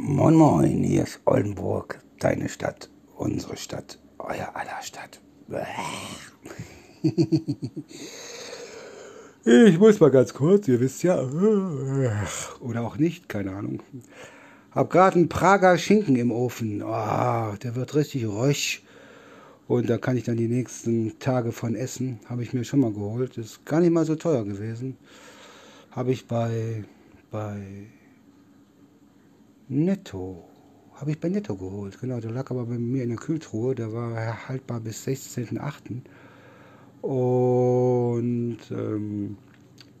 Moin Moin, hier ist Oldenburg, deine Stadt, unsere Stadt, euer aller Stadt. Ich muss mal ganz kurz, ihr wisst ja, oder auch nicht, keine Ahnung. Hab gerade einen Prager Schinken im Ofen. Oh, der wird richtig rösch. Und da kann ich dann die nächsten Tage von essen. Habe ich mir schon mal geholt. Ist gar nicht mal so teuer gewesen. Habe ich bei, bei Netto. Habe ich bei Netto geholt. Genau, der lag aber bei mir in der Kühltruhe. Der war haltbar bis 16.8. Und ähm,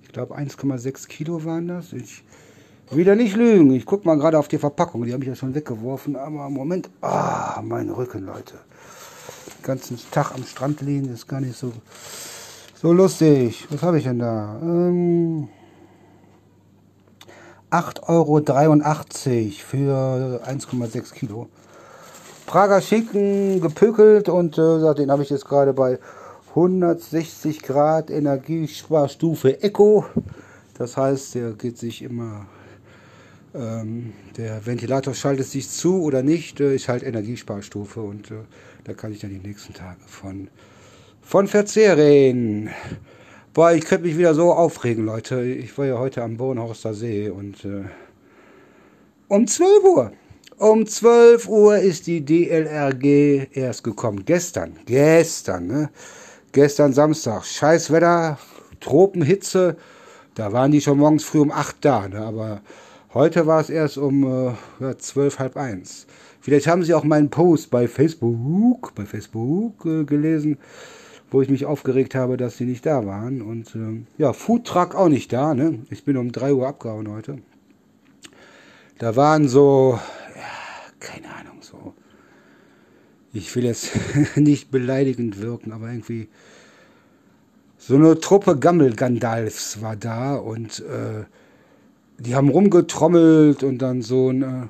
ich glaube 1,6 Kilo waren das. Ich wieder nicht lügen. Ich gucke mal gerade auf die Verpackung. Die habe ich ja schon weggeworfen. Aber Moment, ah, mein Rücken, Leute. Den ganzen Tag am Strand liegen ist gar nicht so, so lustig. Was habe ich denn da? Ähm, 8,83 Euro für 1,6 Kilo. Prager Schinken gepökelt und äh, den habe ich jetzt gerade bei 160 Grad Energiesparstufe Eco. Das heißt, der geht sich immer, ähm, der Ventilator schaltet sich zu oder nicht, äh, ist halt Energiesparstufe und äh, da kann ich dann die nächsten Tage von, von verzehren. Boah, ich könnte mich wieder so aufregen, Leute. Ich war ja heute am Bornhorster See und äh, um 12 Uhr. Um 12 Uhr ist die DLRG erst gekommen. Gestern, gestern, ne? Gestern Samstag. Scheiß Wetter, Tropenhitze. Da waren die schon morgens früh um 8 da, ne? Aber heute war es erst um äh, ja, 12, halb eins. Vielleicht haben Sie auch meinen Post bei Facebook, bei Facebook äh, gelesen wo ich mich aufgeregt habe, dass sie nicht da waren. Und äh, ja, Foodtruck auch nicht da. Ne? Ich bin um 3 Uhr abgehauen heute. Da waren so, ja, keine Ahnung, so. Ich will jetzt nicht beleidigend wirken, aber irgendwie so eine Truppe Gammel-Gandalfs war da und äh, die haben rumgetrommelt und dann so ein äh,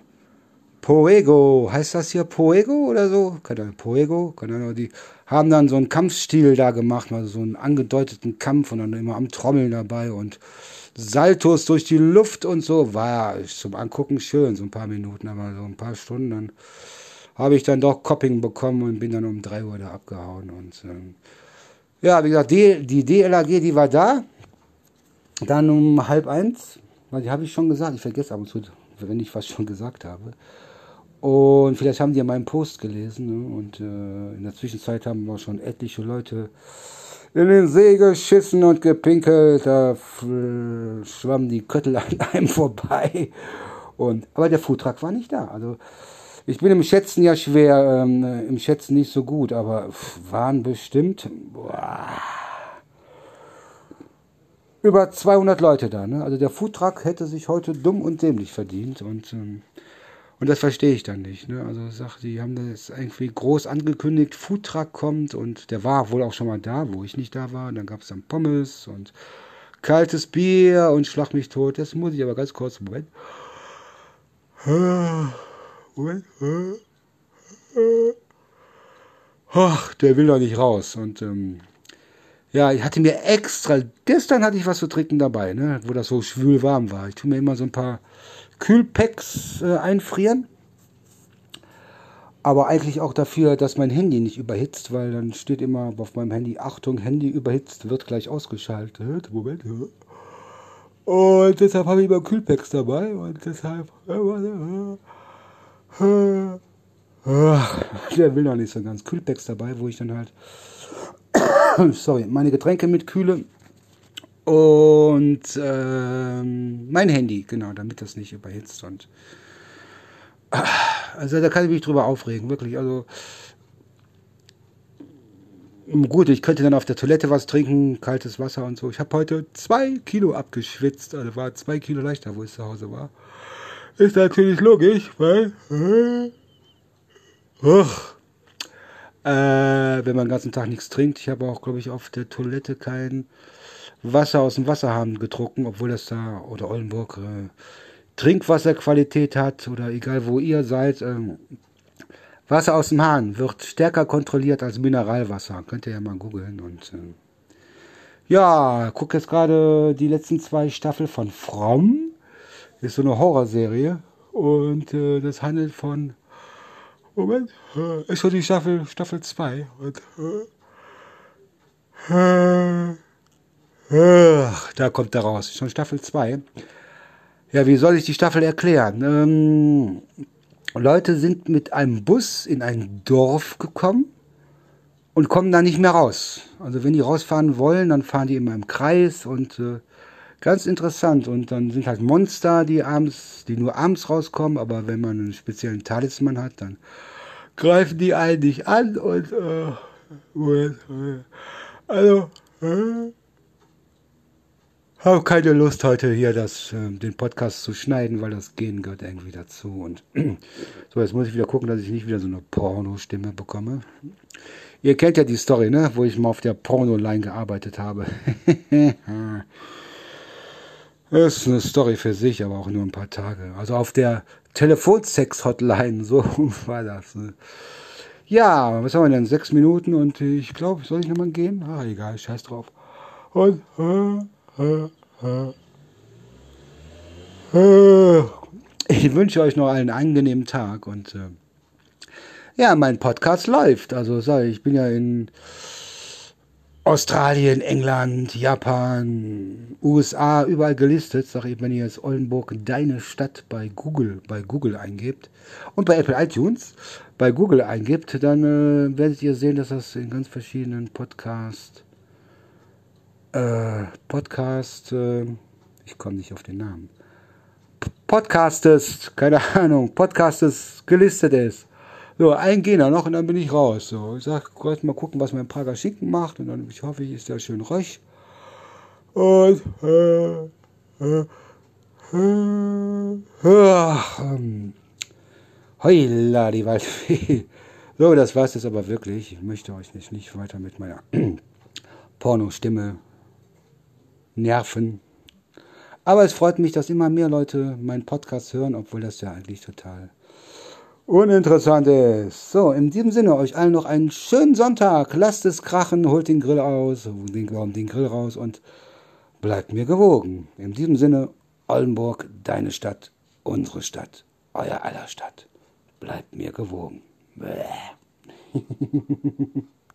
Poego, heißt das hier Poego oder so? Keine Ahnung, Poego, keine Ahnung, die haben dann so einen Kampfstil da gemacht, also so einen angedeuteten Kampf und dann immer am Trommeln dabei und Saltos durch die Luft und so. War zum Angucken schön, so ein paar Minuten, aber so ein paar Stunden. Dann habe ich dann doch Copping bekommen und bin dann um 3 Uhr da abgehauen. Und ähm, ja, wie gesagt, die, die DLAG, die war da. Dann um halb eins, weil die habe ich schon gesagt, ich vergesse ab und zu, wenn ich was schon gesagt habe. Und vielleicht haben die ja meinen Post gelesen. Ne? Und äh, in der Zwischenzeit haben wir schon etliche Leute in den See geschissen und gepinkelt. Da schwammen die Köttel an einem vorbei. Und, aber der Foodtruck war nicht da. Also ich bin im Schätzen ja schwer, ähm, im Schätzen nicht so gut, aber waren bestimmt boah, über 200 Leute da. Ne? Also der Foodtruck hätte sich heute dumm und dämlich verdient. Und ähm, und das verstehe ich dann nicht. Ne? Also sag, die haben das irgendwie groß angekündigt, Foodtruck kommt und der war wohl auch schon mal da, wo ich nicht da war. Und dann gab es dann Pommes und kaltes Bier und Schlag mich tot. Das muss ich aber ganz kurz, Moment. Moment. Ach, der will doch nicht raus. Und ähm, ja, ich hatte mir extra, gestern hatte ich was zu trinken dabei, ne, wo das so schwül warm war. Ich tue mir immer so ein paar Kühlpacks äh, einfrieren. Aber eigentlich auch dafür, dass mein Handy nicht überhitzt, weil dann steht immer auf meinem Handy, Achtung, Handy überhitzt, wird gleich ausgeschaltet. Moment. Und deshalb habe ich immer Kühlpacks dabei und deshalb. Der will noch nicht so ganz. Kühlpacks dabei, wo ich dann halt. sorry, meine Getränke mitkühle und ähm, mein Handy, genau, damit das nicht überhitzt. Und also da kann ich mich drüber aufregen, wirklich. Also gut, ich könnte dann auf der Toilette was trinken, kaltes Wasser und so. Ich habe heute zwei Kilo abgeschwitzt, also war zwei Kilo leichter, wo ich zu Hause war. Ist natürlich logisch, weil äh, äh, wenn man den ganzen Tag nichts trinkt. Ich habe auch, glaube ich, auf der Toilette kein Wasser aus dem Wasserhahn getrunken, obwohl das da oder Oldenburg äh, Trinkwasserqualität hat oder egal wo ihr seid. Ähm, Wasser aus dem Hahn wird stärker kontrolliert als Mineralwasser. Könnt ihr ja mal googeln und äh, ja, guck jetzt gerade die letzten zwei Staffeln von Fromm. Ist so eine Horrorserie. Und äh, das handelt von. Moment, äh, ist schon die Staffel, Staffel 2. Und, äh, äh, da kommt er raus. Schon Staffel 2. Ja, wie soll ich die Staffel erklären? Ähm, Leute sind mit einem Bus in ein Dorf gekommen und kommen da nicht mehr raus. Also wenn die rausfahren wollen, dann fahren die immer im Kreis und äh, ganz interessant. Und dann sind halt Monster, die abends, die nur abends rauskommen, aber wenn man einen speziellen Talisman hat, dann greifen die einen nicht an und äh, also äh, habe keine Lust heute hier das, äh, den Podcast zu schneiden, weil das Gehen gehört irgendwie dazu. Und so, jetzt muss ich wieder gucken, dass ich nicht wieder so eine Porno-Stimme bekomme. Ihr kennt ja die Story, ne? Wo ich mal auf der Porno-Line gearbeitet habe. das ist eine Story für sich, aber auch nur ein paar Tage. Also auf der Telefonsex-Hotline, so war das. Ne? Ja, was haben wir denn? Sechs Minuten und ich glaube, soll ich nochmal gehen? Ah, egal, scheiß drauf. Und äh, ich wünsche euch noch einen angenehmen Tag und äh, ja, mein Podcast läuft. Also sag ich, bin ja in Australien, England, Japan, USA, überall gelistet. Sag ich, wenn ihr jetzt Oldenburg deine Stadt bei Google, bei Google eingebt und bei Apple iTunes bei Google eingibt, dann äh, werdet ihr sehen, dass das in ganz verschiedenen Podcast, äh, Podcast, äh, ich komme nicht auf den Namen, Podcastes, keine Ahnung, Podcastes gelistet ist. So, ein Gehner noch und dann bin ich raus. So, ich sag, Gott, mal gucken, was mein Prager Schinken macht. Und dann, ich hoffe, ist der schön röch. Und, äh, äh, äh, heula, die Waldfee. So, das war's jetzt aber wirklich. Ich möchte euch nicht, nicht weiter mit meiner Porno-Stimme nerven. Aber es freut mich, dass immer mehr Leute meinen Podcast hören, obwohl das ja eigentlich total uninteressant ist. So, in diesem Sinne, euch allen noch einen schönen Sonntag. Lasst es krachen, holt den Grill aus, den, den Grill raus und bleibt mir gewogen. In diesem Sinne, Oldenburg, deine Stadt, unsere Stadt, euer aller Stadt. Bleibt mir gewogen. Bäh.